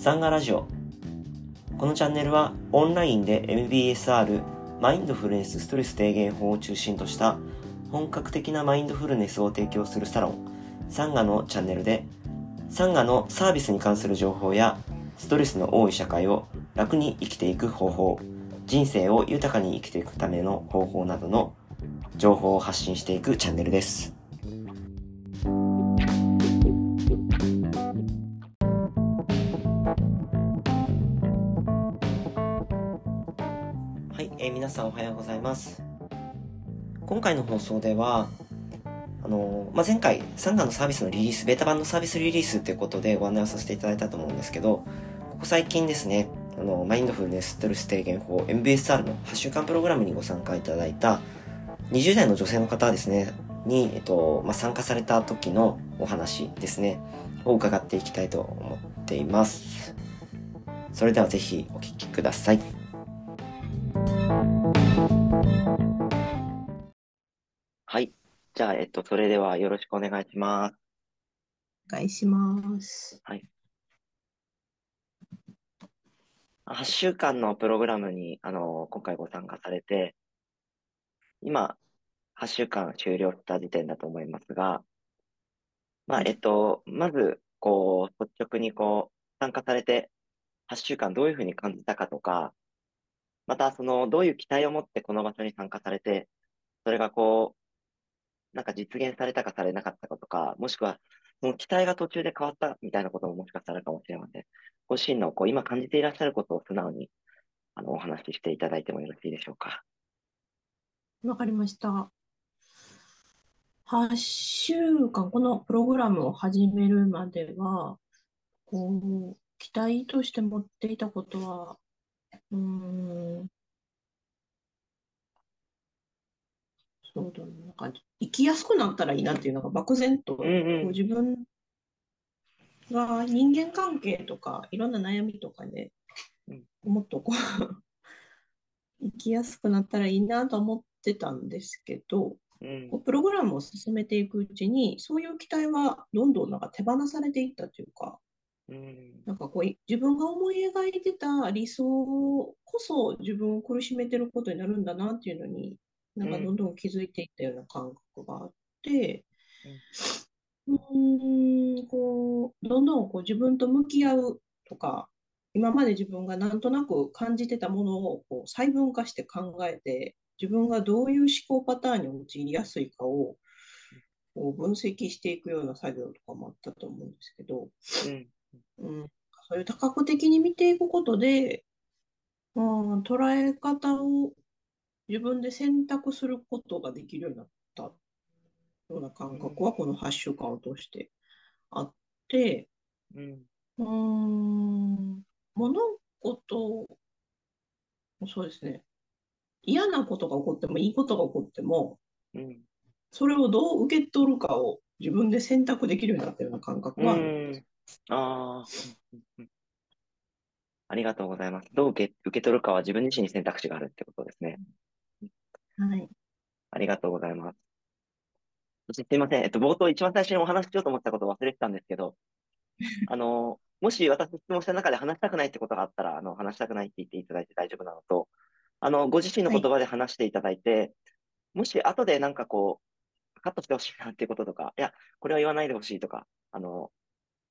サンガラジオこのチャンネルはオンラインで MBSR マインドフルネスストレス低減法を中心とした本格的なマインドフルネスを提供するサロンサンガのチャンネルでサンガのサービスに関する情報やストレスの多い社会を楽に生きていく方法人生を豊かに生きていくための方法などの情報を発信していくチャンネルです。さんおはようございます。今回の放送では、あのまあ、前回、サンガのサービスのリリース、ベータ版のサービスリリースということでご案内をさせていただいたと思うんですけど、ここ最近ですね、あの、マインドフルネスストレス低減法 MBSR の8週間プログラムにご参加いただいた20代の女性の方ですね、に、えっと、まあ、参加された時のお話ですね、を伺っていきたいと思っています。それではぜひお聞きください。じゃあ、えっと、それではよろしくお願いします。お願いします。8週間のプログラムに、あの、今回ご参加されて、今、8週間終了した時点だと思いますが、まあ、はいえっと、まず、こう、率直にこう、参加されて、8週間どういうふうに感じたかとか、また、その、どういう期待を持ってこの場所に参加されて、それがこう、なんか実現されたかされなかったかとか、もしくは、その期待が途中で変わったみたいなことももしかしたらかもしれません。ご自身のこう今感じていらっしゃることを素直にあのお話ししていただいてもよろしいでしょうか。わかりました。8週間、このプログラムを始めるまでは、こう、期待として持っていたことは、うん、そうだね、なんか生きやすくなったらいいなっていうのが漠然と、こう自分が人間関係とか、いろんな悩みとかでうん、もっとこう、生きやすくなったらいいなと思ってたんですけど、うん。こうプログラムを進めていくうちに、そういう期待はどんどんなんか手放されていったというか、うん。なんかこうい自分が思い描いてた理想こそ自分を苦しめてることになるんだなっていうのに、なんかどんどん気づいていったような感覚があって、うーん、こう、どんどんこう自分と向き合うとか、今まで自分がなんとなく感じてたものをこう細分化して考えて、自分がどういう思考パターンに陥りやすいかをこう分析していくような作業とかもあったと思うんですけど、うん。うん、そういう多角的に見ていくことで、うん、捉え方を自分で選択することができるようになったような感覚はこの8週間を通してあって、うんうん、物事、そうですね。嫌なことが起こってもいいことが起こっても、うんそれをどう受け取るかを自分で選択できるようになったような感覚うがあ。あありがとうございます。どう受け受け取るかは自分自身に選択肢があるってことですね。はい。ありがとうございます。そしてすいません。えっと、冒頭一番最初にお話ししようと思ったことを忘れてたんですけど、あの、もし私質問した中で話したくないってことがあったら、あの、話したくないって言っていただいて大丈夫なのと、あの、ご自身の言葉で話していただいて、もし後でなんかこう、カットしてほしいなっていうこととか、いや、これは言わないでほしいとか、あの、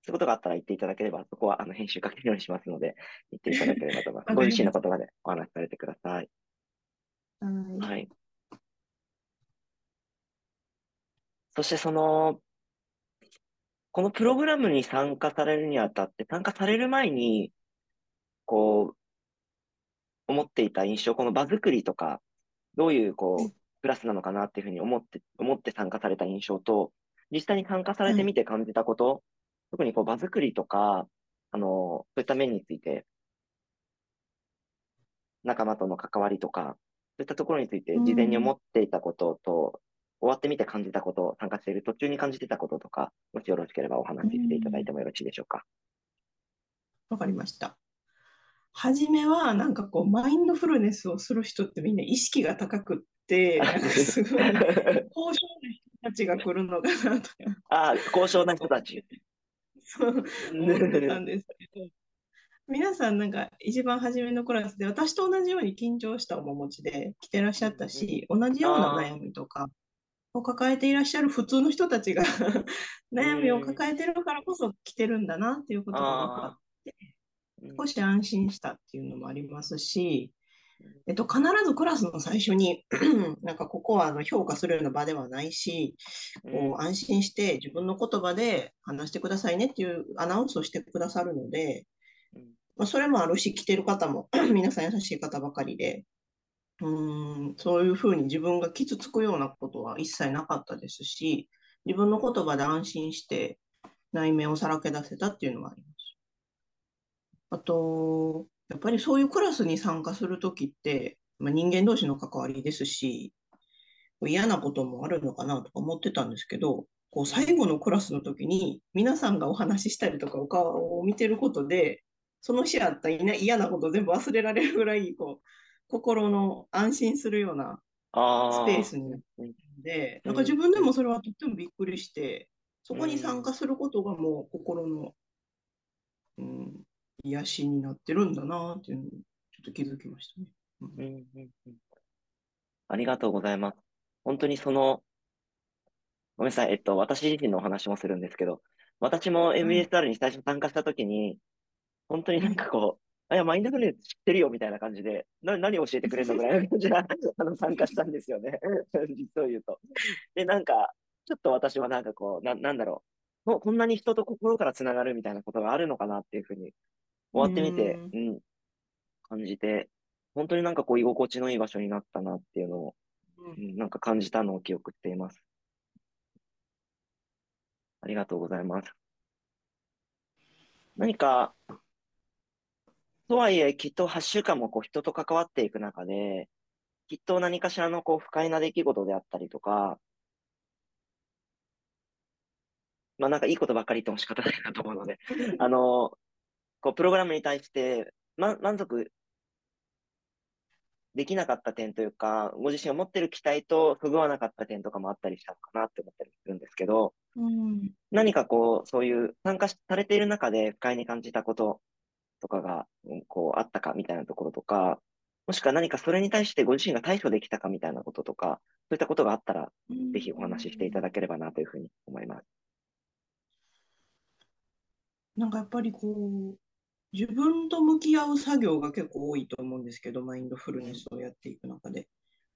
そういうことがあったら言っていただければ、そこはあの編集かけるようにしますので、言っていただければと思います。ご自身の言葉でお話しされてください。はい。はい。そしてその、このプログラムに参加されるにあたって、参加される前に、こう、思っていた印象、この場作りとか、どういう、こうん。う、クラスなのかなっていうふうに思って、思って参加された印象と、実際に参加されてみて感じたこと、特にこう、場作りとか、あの、そういった面について、仲間との関わりとか、そういったところについて、事前に思っていたことと、終わってみて感じたこと、参加している途中に感じてたこととか、もしよろしければお話ししていただいてもよろしいでしょうか？わかりました。初めは、なんかこう、マインドフルネスをする人ってみんな意識が高くって、なんかすごい、高尚な人たちが来るのかなとか、ああ、高尚な人たち。そう思ってたんですけど、皆さんなんか一番初めのクラスで私と同じように緊張した面持ちで来てらっしゃったし、同じような悩みとかを抱えていらっしゃる普通の人たちが 悩みを抱えてるからこそ来てるんだなっていうことが分かって、少し安心したっていうのもありますし、えっと、必ずクラスの最初に なんかここはあの評価するような場ではないし、こう安心して自分の言葉で話してくださいねっていうアナウンスをしてくださるので、まあ、それもあるし、来てる方も 皆さん優しい方ばかりで、うんそういうふうに自分が傷つくようなことは一切なかったですし、自分の言葉で安心して内面をさらけ出せたっていうのがあります。あと、やっぱりそういうクラスに参加するときって、まあ、人間同士の関わりですし、嫌なこともあるのかなとか思ってたんですけど、こう最後のクラスの時に皆さんがお話ししたりとかお顔を見てることで、その日あった嫌なこと全部忘れられるぐらい、こう、心の安心するようなスペースになっているので、なんか自分でもそれはとってもびっくりして、そこに参加することがもう心の、うん、癒しになってるんだなっていうのに、ちょっと気づきましたね。うん、うんうんうん。ありがとうございます。本当にその、ごめんなさい、えっと、私自身のお話もするんですけど、私も MBSR に最初参加したときに、本当になんかこう、あ、いや、マインドフルネス知ってるよみたいな感じで、な、何教えてくれるのぐらいの感じで あの、参加したんですよね。実を言うと。で、なんか、ちょっと私はなんかこう、な、なんだろう。こんなに人と心からつながるみたいなことがあるのかなっていうふうに、終わってみて、うん、うん、感じて、本当になんかこう、居心地のいい場所になったなっていうのを、うん、なんか感じたのを記憶しています。ありがとうございます。何か、とはいえ、きっと8週間もこう人と関わっていく中で、きっと何かしらのこう不快な出来事であったりとか、まあなんかいいことばっかり言っても仕方ないなと思うので、あの、こうプログラムに対して、ま、満足できなかった点というか、ご自身が持ってる期待と不具合なかった点とかもあったりしたのかなって思ったりするんですけど、うん、何かこう、そういう参加されている中で不快に感じたこととかが、こう、あったかみたいなところとか、もしくは何かそれに対してご自身が対処できたかみたいなこととか、そういったことがあったら、ぜひお話ししていただければなというふうに思います。なんかやっぱりこう、自分と向き合う作業が結構多いと思うんですけど、マインドフルネスをやっていく中で。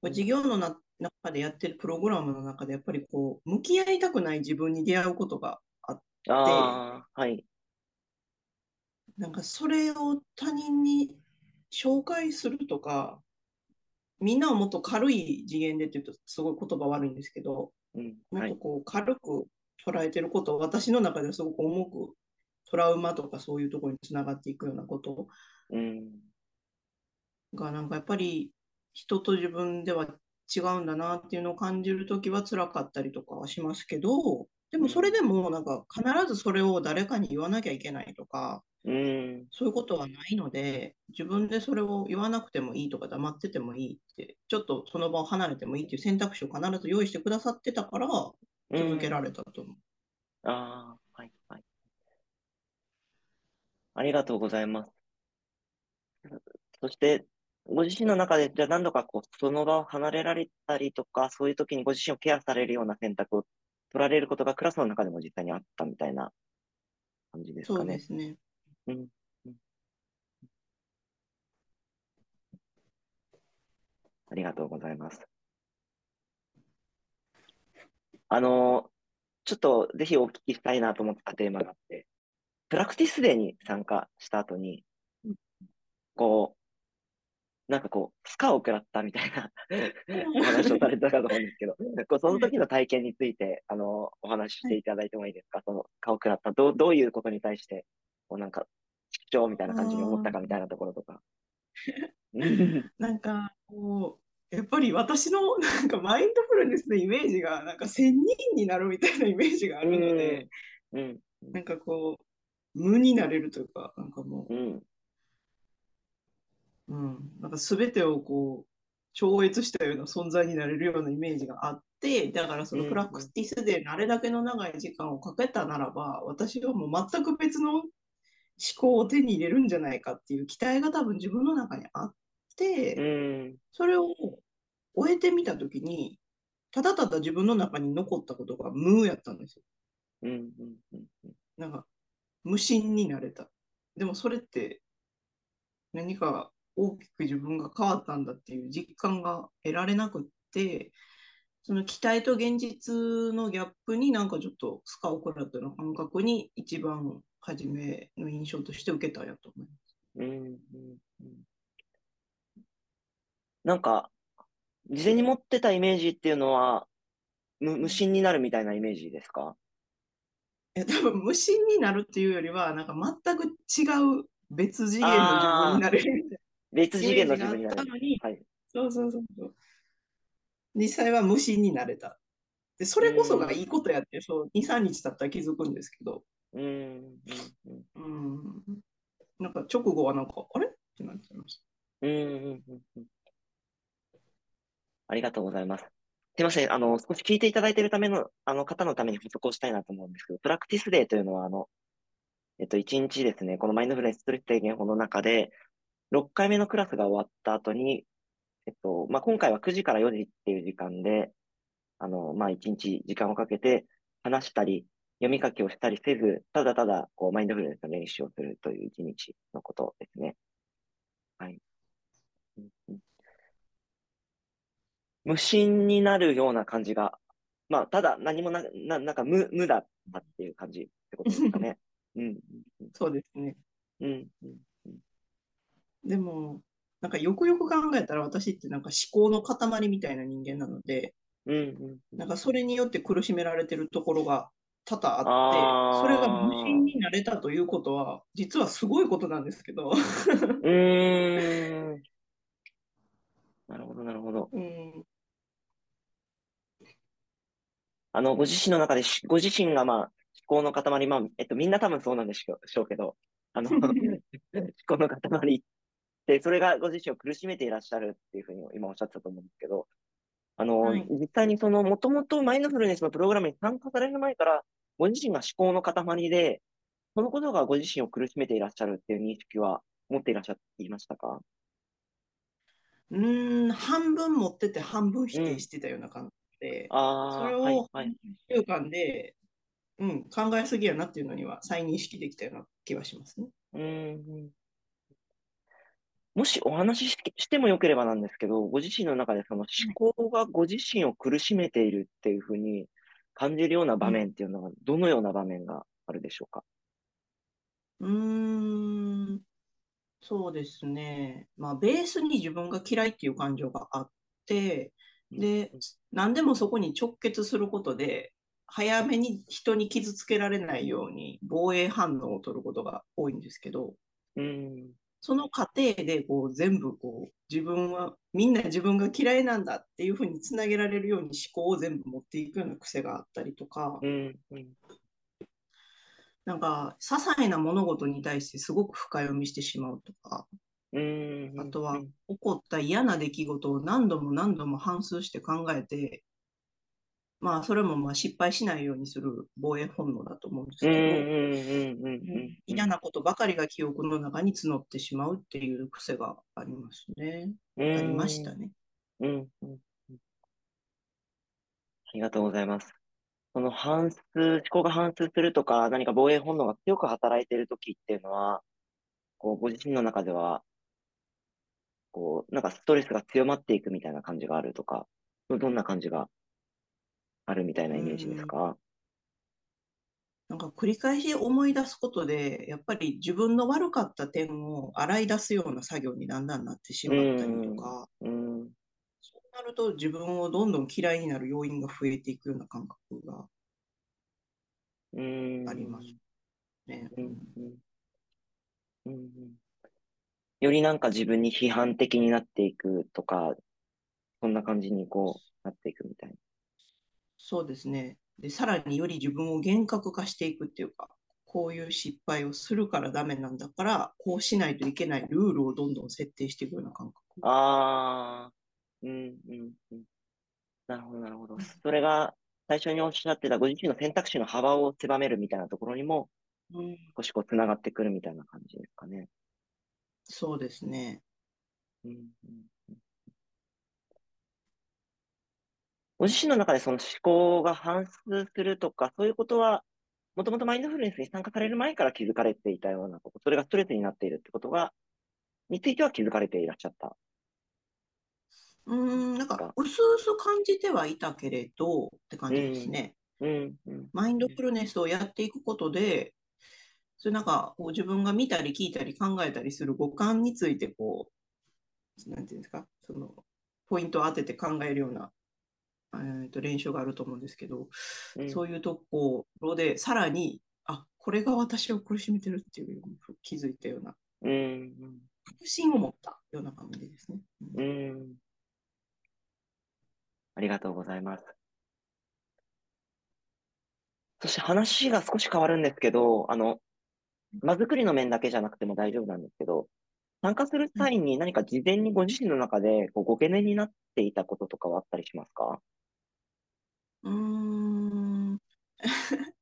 授業のな中でやってるプログラムの中で、やっぱりこう、向き合いたくない自分に出会うことがあって、はい。なんかそれを他人に紹介するとか、みんなはもっと軽い次元でって言うとすごい言葉悪いんですけど、うんはい、もっとこう軽く捉えてることを私の中ではすごく重くトラウマとかそういうところにつながっていくようなこと。がなんかやっぱり人と自分では違うんだなっていうのを感じるときは辛かったりとかはしますけど、でもそれでもなんか必ずそれを誰かに言わなきゃいけないとか、うん、そういうことはないので、自分でそれを言わなくてもいいとか黙っててもいいって、ちょっとその場を離れてもいいっていう選択肢を必ず用意してくださってたから、続けられたと思う。うん、ああ、はい、はい。ありがとうございます。そして、ご自身の中で、じゃあ何度かこう、その場を離れられたりとか、そういう時にご自身をケアされるような選択を取られることがクラスの中でも実際にあったみたいな感じですかね。そうですね。うん。ありがとうございます。あの、ちょっとぜひお聞きしたいなと思ったテーマがあって、プラクティスデーに参加した後に、こう、なんかこう、スカを食らったみたいな お話をされたかと思うんですけど、こうその時の体験について、あの、お話ししていただいてもいいですか、その、スカを食らった、どう、どういうことに対して、こうなんか、主張みたいな感じに思ったかみたいなところとか。なんか、こう、やっぱり私の なんかマインドフルネスのイメージが、なんか千人になるみたいなイメージがあるので、うん、うん、なんかこう、無になれるというか、なんかもう、うん、うん、なんか全てをこう、超越したような存在になれるようなイメージがあって、だからそのプラクティスであれだけの長い時間をかけたならば、私はもう全く別の考を手に入れるんじゃないかっていう期待が多分自分の中にあって、うん。それを終えてみたときに、ただただ自分の中に残ったことが無やったんですよ。うん。うん。うん。なんか、無心になれた。でもそれって、何か大きく自分が変わったんだっていう実感が得られなくって、その期待と現実のギャップになんかちょっとスカを食らったような感覚に一番初めの印象として受けたんやと思います。うん。うん。うん。なんか、事前に持ってたイメージっていうのは、無、無心になるみたいなイメージですか？いや、多分無心になるっていうよりは、なんか全く違う別次元の自分になれるみたい別次元の自分になる。はい。そうそうそうそう。実際は無心になれた。で、それこそがいいことやって、そう、2、3日経ったら気づくんですけど、うん。うん。なんか直後はなんか、あれ？ってなっちゃいました。うん。うん。うん。うんありがとうございます。すいません。あの、少し聞いていただいているための、あの方のために補足をしたいなと思うんですけど、プラクティスデーというのは、あの、えっと、1日ですね、このマインドフルネスストレス低減法の中で、6回目のクラスが終わった後に、えっと、まあ、今回は9時から4時っていう時間で、あの、まあ、1日時間をかけて話したり、読み書きをしたりせず、ただただ、こう、マインドフルネスの練習をするという1日のことですね。はい。無心になるような感じが、まあ、ただ何もな、な、なんか無、無だったっていう感じってことですかね。うん、そうですね。うん。でも、なんかよくよく考えたら私ってなんか思考の塊みたいな人間なので、うん、うん。なんかそれによって苦しめられてるところが多々あって、それが無心になれたということは、実はすごいことなんですけど、うーん。なるほど、なるほど。うん、あの、ご自身の中でし、ご自身がまあ、思考の塊、まあ、えっと、みんな多分そうなんでしょうしょうけど、あの、思考の塊って、それがご自身を苦しめていらっしゃるっていうふうに今おっしゃってたと思うんですけど、あの、はい実際にその、もともとマインドフルネスのプログラムに参加される前から、ご自身が思考の塊で、そのことがご自身を苦しめていらっしゃるっていう認識は持っていらっしゃっていましたか？うーん、半分持ってて半分否定してたような感じで、ああ、それはい、をはい。習慣で、うん、考えすぎやなっていうのには再認識できたような気はしますね。うーん。もしお話しししてもよければなんですけど、ご自身の中でその思考がご自身を苦しめているっていうふうに感じるような場面っていうのは、どのような場面があるでしょうか？うーん、そうですね。まあ、ベースに自分が嫌いっていう感情があって、で、何でもそこに直結することで、早めに人に傷つけられないように防衛反応を取ることが多いんですけど、うーん。その過程でこう全部こう自分はみんな自分が嫌いなんだっていうふうにつなげられるように思考を全部持っていくような癖があったりとか、うん。うん。なんか些細な物事に対してすごく深読みしてしまうとか、うん。あとはうん起こった嫌な出来事を何度も何度も反芻して考えて、まあそれもまあ失敗しないようにする防衛本能だと思うんですけど。嫌なことばかりが記憶の中に募ってしまうっていう癖がありますね。うん。ありましたね。うん。うん。うんありがとうございます。その反数、思考が反数するとか、何か防衛本能が強く働いているときっていうのは、こう、ご自身の中では、こう、なんかストレスが強まっていくみたいな感じがあるとか、どどんな感じがあるみたいなイメージですか？なんか繰り返し思い出すことで、やっぱり自分の悪かった点を洗い出すような作業にだんだんなってしまったりとか、うん。そうなると自分をどんどん嫌いになる要因が増えていくような感覚がうん。ありますね。うん。うん。うん。よりなんか自分に批判的になっていくとか、そんな感じにこう、なっていくみたいな。そうですね。で、さらにより自分を厳格化していくっていうか、こういう失敗をするからダメなんだから、こうしないといけないルールをどんどん設定していくような感覚。ああ、うん、うん、うん。なるほど、なるほど。それが、最初におっしゃってたご自身の選択肢の幅を狭めるみたいなところにも少しこう繋がってくるみたいな感じですかね。そうですね。うんうんうんご自身の中でその思考が反数するとか、そういうことは、もともとマインドフルネスに参加される前から気づかれていたようなこと、それがストレスになっているってことが、については気づかれていらっしゃった。うーん、なんか、うすうす感じてはいたけれど、って感じですね。うんうんマインドフルネスをやっていくことで、それなんか、こう自分が見たり聞いたり考えたりする五感について、こう、なんていうんですか、その、ポイントを当てて考えるような、えーと練習があると思うんですけど、うん。そういうところで、さらに、あ、これが私を苦しめてるっていう気づいたような、うん確信を持ったような感じですね。うん。うん。ありがとうございます。そして話が少し変わるんですけど、あの、場作りの面だけじゃなくても大丈夫なんですけど、参加する際に何か事前にご自身の中でこうご懸念になっていたこととかはあったりしますか？うーん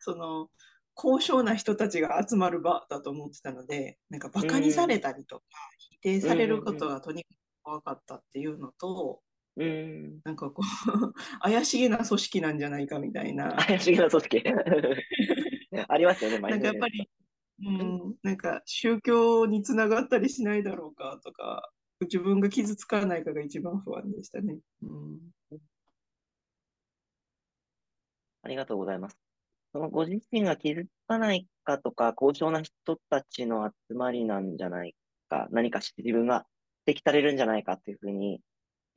その高尚な人たちが集まる場だと思ってたので、なんかバカにされたりとか、否定されることがとにかく怖かったっていうのと、うん。なんかこう、怪しげな組織なんじゃないかみたいな、怪しげな組織。ありますよね、マイなんンドフルネかやっぱり、うん、なんか宗教につながったりしないだろうかとか、自分が傷つかないかが一番不安でしたね。うんありがとうございます。そのご自身が気づかないかとか、高尚な人たちの集まりなんじゃないか、何か自分が指摘されるんじゃないかっていうふうに、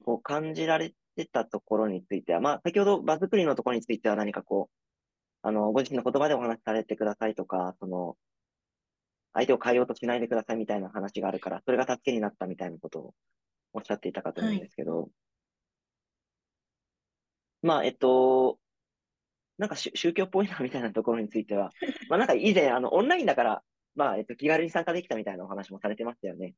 こう感じられてたところについては、まあ、先ほど場作りのところについては何かこう、あの、ご自身の言葉でお話しされてくださいとか、その、相手を変えようとしないでくださいみたいな話があるから、それが助けになったみたいなことをおっしゃっていたかと思うんですけど、まあ、えっと、なんか宗宗教っぽいなみたいなところについては、まあなんか以前、あの、オンラインだから、まあ、えっと、気軽に参加できたみたいなお話もされてましたよね。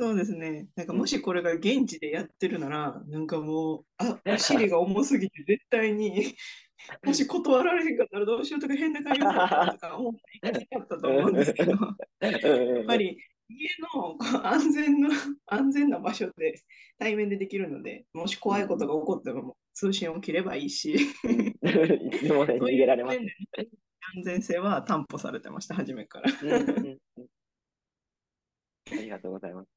そうですね。なんかもしこれが現地でやってるなら、なんかもう、あ、お尻が重すぎて絶対に、もし断られへんかったらどうしようとか変な会話だとか思ってかったと思うんですけど、ややっぱ、り家の安全の安全な場所で対面でできるので、もし怖いことが起こっても通信を切ればいいし、いつでもね、逃げられます。安全性は担保されてました、初めから。うんうんうんありがとうございます。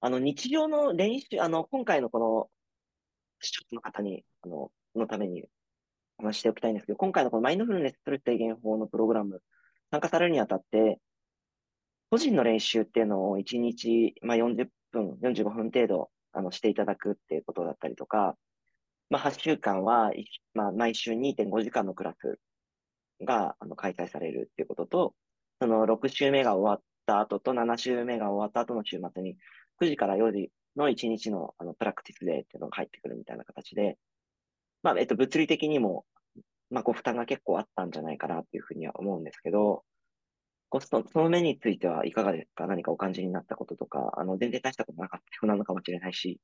あの、日常の練習、あの、今回のこの、視聴者の方に、あの、のためにお話ししておきたいんですけど、今回のこのマインドフルネスストレス低減法のプログラム、参加されるにあたって、個人の練習っていうのを1日、まあ、40分、45分程度、あの、していただくっていうことだったりとか、まあ、8週間は、まあ、毎週2.5時間のクラスが、あの、開催されるっていうことと、その6週目が終わった後と7週目が終わった後の週末に、9時から4時の1日の、あの、プラクティスデーっていうのが入ってくるみたいな形で、まあ、えっと、物理的にも、まあ、ご負担が結構あったんじゃないかなっていうふうには思うんですけど、ごそのその面についてはいかがですか？何かお感じになったこととか、あの、全然大したことなかったようなのかもしれないし。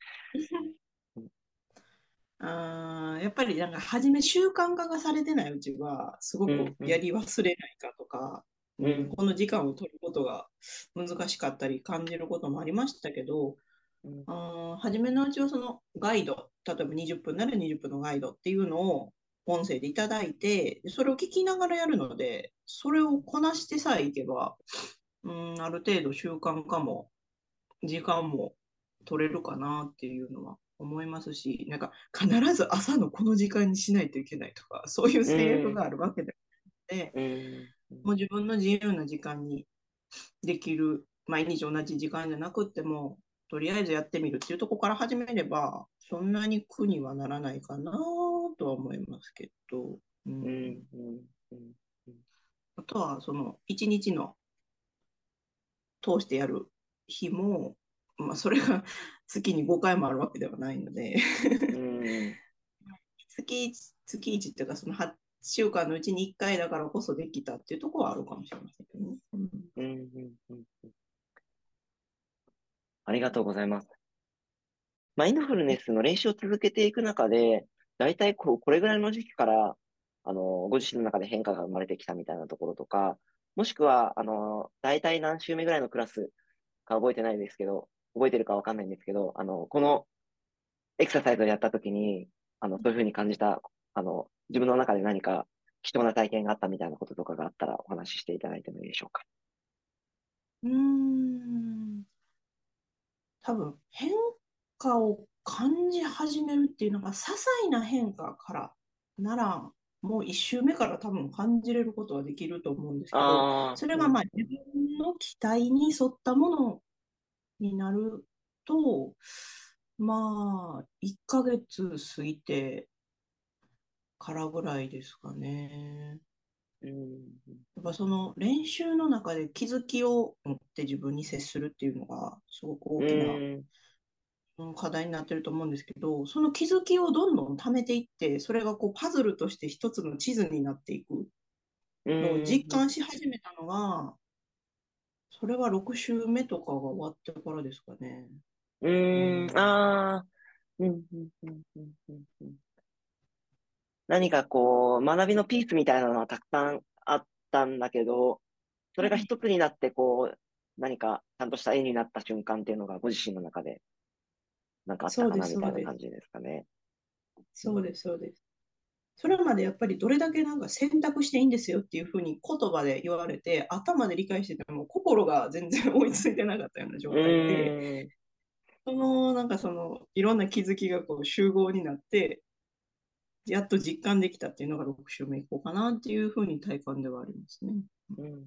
あーやっぱりなんか初め習慣化がされてないうちはすごくやり忘れないかとか、うん。うんこの時間を取ることが難しかったり感じることもありましたけど、うん。あー初めのうちはそのガイド例えば20分なら20分のガイドっていうのを音声でいただいてそれを聞きながらやるのでそれをこなしてさえいけば、うん、ある程度習慣化も時間も取れるかなっていうのは思いますし、なんか必ず朝のこの時間にしないといけないとか、そういう制約があるわけで、でうん。もう自分の自由な時間にできる、毎日同じ時間じゃなくっても、とりあえずやってみるっていうところから始めれば、そんなに苦にはならないかなとは思いますけど、ううんん。うん。うん。あとはその一日の通してやる日も、まあ、それが 月に5回もあるわけではないので、うん。月1、月1っていうか、その8週間のうちに1回だからこそできたっていうところはあるかもしれませんけどね。うんうん。うん。ありがとうございます。マインドフルネスの練習を続けていく中で、だいたいこう、これぐらいの時期から、あの、ご自身の中で変化が生まれてきたみたいなところとか、もしくは、あの、大体何週目ぐらいのクラスか覚えてないですけど、覚えてるかわかんないんですけど、あの、このエクササイズをやった時に、あの、そういうふうに感じた、あの、自分の中で何か貴重な体験があったみたいなこととかがあったらお話ししていただいてもいいでしょうか？うーん。多分、変化を感じ始めるっていうのが、些細な変化からなら、もう一周目から多分感じれることはできると思うんですけど、それがまあ自分の期待に沿ったものになると、まあ、1ヶ月過ぎてからぐらいですかね。やっぱその練習の中で気づきを持って自分に接するっていうのがすごく大きな課題になってると思うんですけど、その気づきをどんどん貯めていって、それがこうパズルとして一つの地図になっていく。のを実感し始めたのが、それは6週目とかが終わってからですかね。うーん、ああ、うん、うん、うん、うん、うんうん。何かこう、学びのピースみたいなのはたくさんあったんだけど、それが一つになってこう、何かちゃんとした絵になった瞬間っていうのがご自身の中で、なんかあったかなみたいな感じですかね。そうです、そうです。それまでやっぱりどれだけなんか選択していいんですよっていうふうに言葉で言われて、頭で理解してても心が全然追いついてなかったような状う態で、そのなんかそのいろんな気づきがこう集合になって、やっと実感できたっていうのが6週目以降かなっていうふうに体感ではありますね。うん。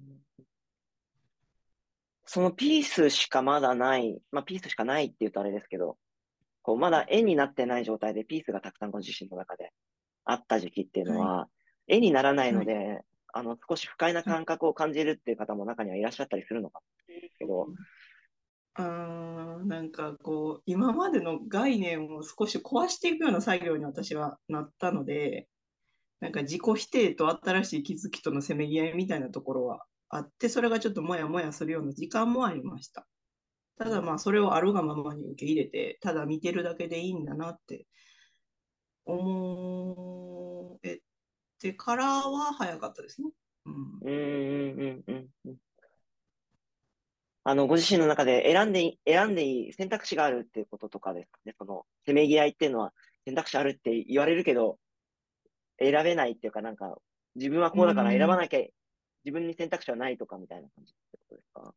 そのピースしかまだない、まあピースしかないって言うとあれですけど、こうまだ絵になってない状態でピースがたくさんご自身の中であった時期っていうのは、絵にならないので、あの少し不快な感覚を感じるっていう方も中にはいらっしゃったりするのかもですけど、あーなんかこう今までの概念を少し壊していくような作業に私はなったのでなんか自己否定と新しい気づきとのせめぎ合いみたいなところはあってそれがちょっともやもやするような時間もありました。ただまあそれをあるがままに受け入れてただ見てるだけでいいんだなって思えてからは早かったですね、うんうんうんうん。あの、ご自身の中で選んでいい、選んでいい選択肢があるっていうこととかですか？ね。その、せめぎ合いっていうのは選択肢あるって言われるけど、選べないっていうか、なんか、自分はこうだから選ばなきゃ、自分に選択肢はないとかみたいな感じってことですか？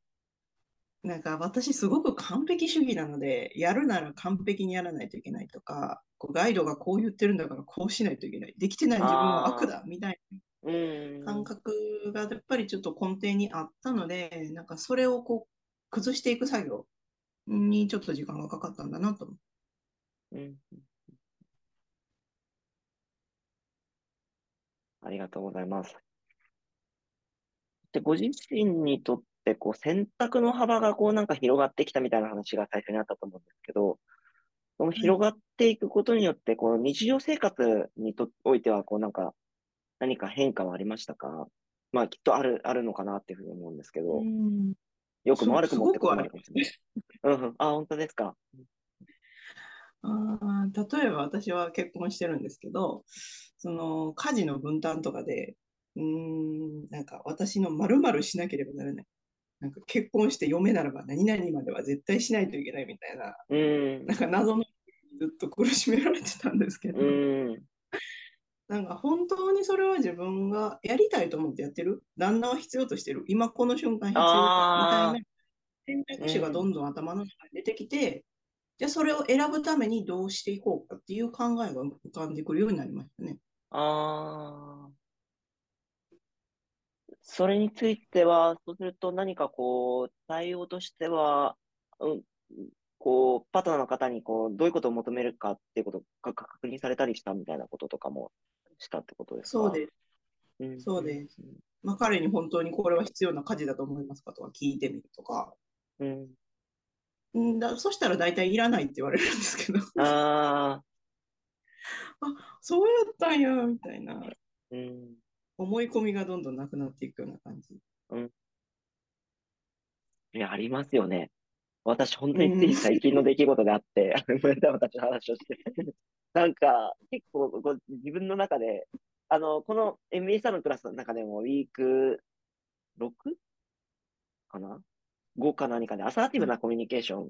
なんか私すごく完璧主義なので、やるなら完璧にやらないといけないとか、こうガイドがこう言ってるんだからこうしないといけない。できてない自分は悪だみたいうん。な感覚がやっぱりちょっと根底にあったので、なんかそれをこう崩していく作業にちょっと時間がかかったんだなと思う。うん。ありがとうございます。で、ご自身にとって、こう、選択の幅が、こう、なんか広がってきたみたいな話が最初にあったと思うんですけど、その広がっていくことによって、この日常生活にとおいては、こう、なんか、何か変化はありましたか？まあ、きっとある、あるのかなっていうふうに思うんですけど、うん良くも悪くもってこともあるかもしれない。うんうん。あ、本当ですか。あー例えば私は結婚してるんですけど、その家事の分担とかで、うーん、なんか私の〇〇しなければならない。なんか結婚して嫁ならば何々までは絶対しないといけないみたいな、うん。なんか謎のずっと苦しめられてたんですけど、うん。なんか本当にそれは自分がやりたいと思ってやってる？旦那は必要としてる？今この瞬間必要みたいな選択肢がどんどん頭の中に出てきて、じゃあそれを選ぶためにどうしていこうかっていう考えが浮かんでくるようになりましたね。ああ。それについては、そうすると何かこう、対応としては、うん、こう、パートナーの方にこう、どういうことを求めるかっていうことが確認されたりしたみたいなこととかもしたってことですか？そうです。うんそうです。まあ、彼に本当にこれは必要な家事だと思いますかとか聞いてみるとか、うん。うんだそしたら大体いらないって言われるんですけど、あ あ、そうやったんや、みたいなうん。思い込みがどんどんなくなっていくような感じ。いや、ありますよね。私、本当につい最近の出来事であって、ごめんなさい、私の話をして。なんか、結構こう、自分の中で、あの、この MBA サロンクラスの中でも、ウィーク 6? かな ?5 か何かで、アサーティブなコミュニケーションっ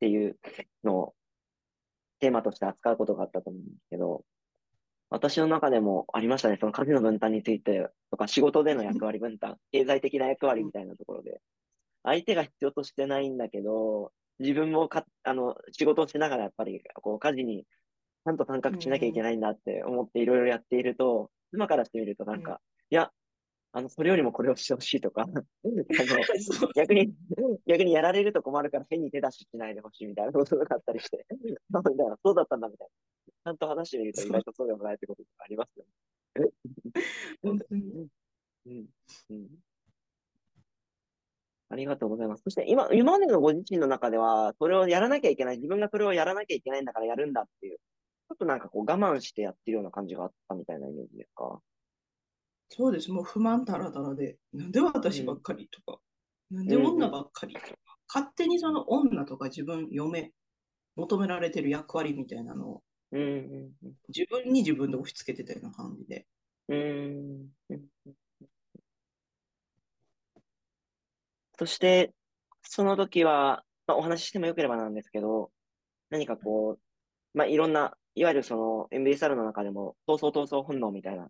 ていうのをテーマとして扱うことがあったと思うんですけど、私の中でもありましたね。その家事の分担についてとか、仕事での役割分担、経済的な役割みたいなところで、相手が必要としてないんだけど、自分もか、あの、仕事をしながらやっぱり、こう、家事にちゃんと感覚しなきゃいけないんだって思っていろいろやっていると、今からしてみるとなんか、いや、あの、それよりもこれをしてほしいとか、あの、逆に、逆にやられると困るから変に手出ししないでほしいみたいなことがあったりして、そうだったんだみたいな。ちゃんと話してみると意外とそうでもないってことがありますよね。本当に。うん。うんありがとうございます。そして今、今までのご自身の中では、それをやらなきゃいけない、自分がそれをやらなきゃいけないんだからやるんだっていう、ちょっとなんかこう我慢してやってるような感じがあったみたいなイメージですか？そうです。もう不満たらたらで、なんで私ばっかりとか、うん、なんで女ばっかりとか、うん、勝手にその女とか自分、嫁、求められてる役割みたいなのを、うん、自分に自分で押し付けてたような感じで。うんそして、その時は、まあ、お話ししてもよければなんですけど、何かこう、まあ、いろんな、いわゆるその MBSR の中でも、闘争闘争本能みたいな、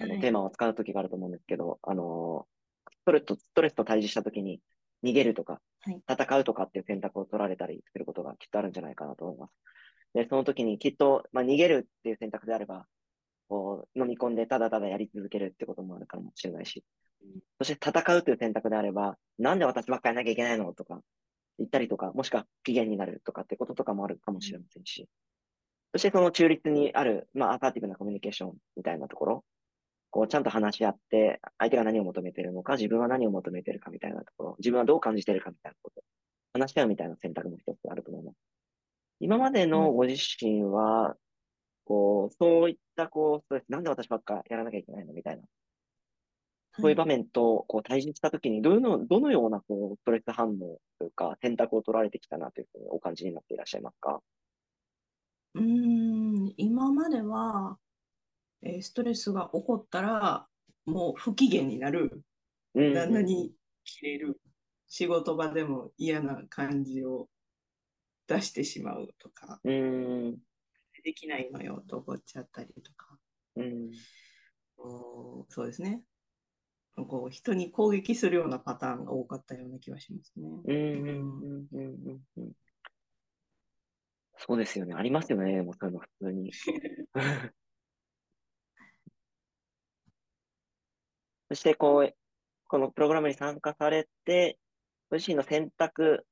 あの、テーマを使う時があると思うんですけど、あの、ストレスと、ストレスと対峙した時に、逃げるとか、戦うとかっていう選択を取られたりすることがきっとあるんじゃないかなと思います。で、その時にきっと、まあ、逃げるっていう選択であれば、こう、飲み込んでただただやり続けるってこともあるかもしれないし、そして戦うという選択であれば、なんで私ばっかりやなきゃいけないのとか、言ったりとか、もしくは不機嫌になるとかってこととかもあるかもしれませんし、そしてその中立にある、まあ、アサーティブなコミュニケーションみたいなところ、こう、ちゃんと話し合って、相手が何を求めているのか、自分は何を求めているかみたいなところ、自分はどう感じているかみたいなこと、話し合うみたいな選択も一つあると思います。今までのご自身は、こう、そういった、こう、なんで私ばっかやらなきゃいけないのみたいなそういう場面とこう対峙したときに、どの、どのようなこうストレス反応というか、選択を取られてきたなというふうにお感じになっていらっしゃいますか？うん、今までは、えー、ストレスが起こったら、もう不機嫌になる、旦那に切れる、仕事場でも嫌な感じを出してしまうとか、うん。できないのよと怒っちゃったりとか、うん、そうですね。こう人に攻撃するようなパターンが多かったような気がしますね。うんうんうんうんうん。そうですよね。ありますよね。もうそういうの普通に。そしてこう、このプログラムに参加されて、ご自身の選択、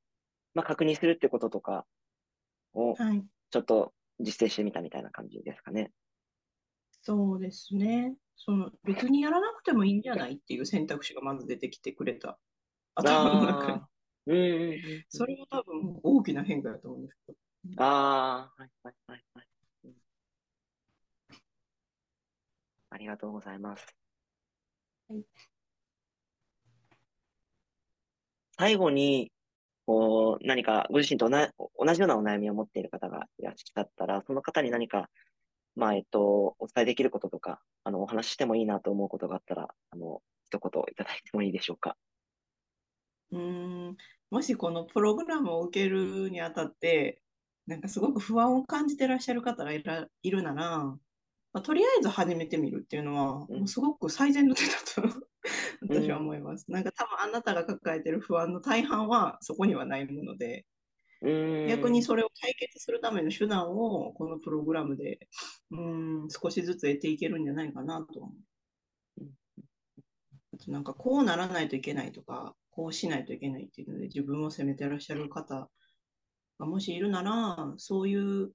まあ、確認するってこととかを、ちょっと実践してみたみたいな感じですかね。そうですね。その別にやらなくてもいいんじゃないっていう選択肢がまず出てきてくれた頭の中に。うんうんうん、それは多分大きな変化だと思うんですけど。ああ、はいはいはいはい、うん。ありがとうございます。はい、最後に、こう、何かご自身と同じようなお悩みを持っている方がいらっしゃったら、その方に何かまあ、えっと、お伝えできることとか、あの、お話ししてもいいなと思うことがあったら、あの、一言いただいてもいいでしょうか。うん、もしこのプログラムを受けるにあたって、なんかすごく不安を感じてらっしゃる方がいらいるなら、まあ、とりあえず始めてみるっていうのは、もうすごく最善の手だと 私は思います。うん、なんか多分あなたが抱えてる不安の大半はそこにはないもので、逆にそれを解決するための手段をこのプログラムでうん少しずつ得ていけるんじゃないかなと思う。あとなんかこうならないといけないとか、こうしないといけないっていうので自分を責めてらっしゃる方がもしいるなら、そういう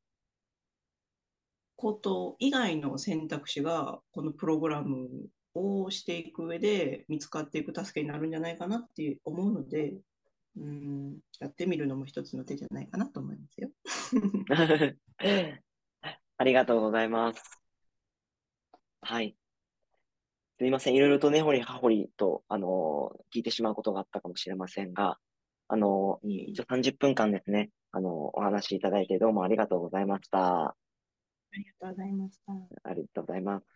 こと以外の選択肢がこのプログラムをしていく上で見つかっていく助けになるんじゃないかなって思うので、うん、やってみるのも一つの手じゃないかなと思いますよ。ありがとうございます。はい。すみません。いろいろと根掘り葉掘りと、あのー、聞いてしまうことがあったかもしれませんが、あのー、一応30分間ですね、あのー、お話しいただいてどうもありがとうございました。ありがとうございました。ありがとうございます。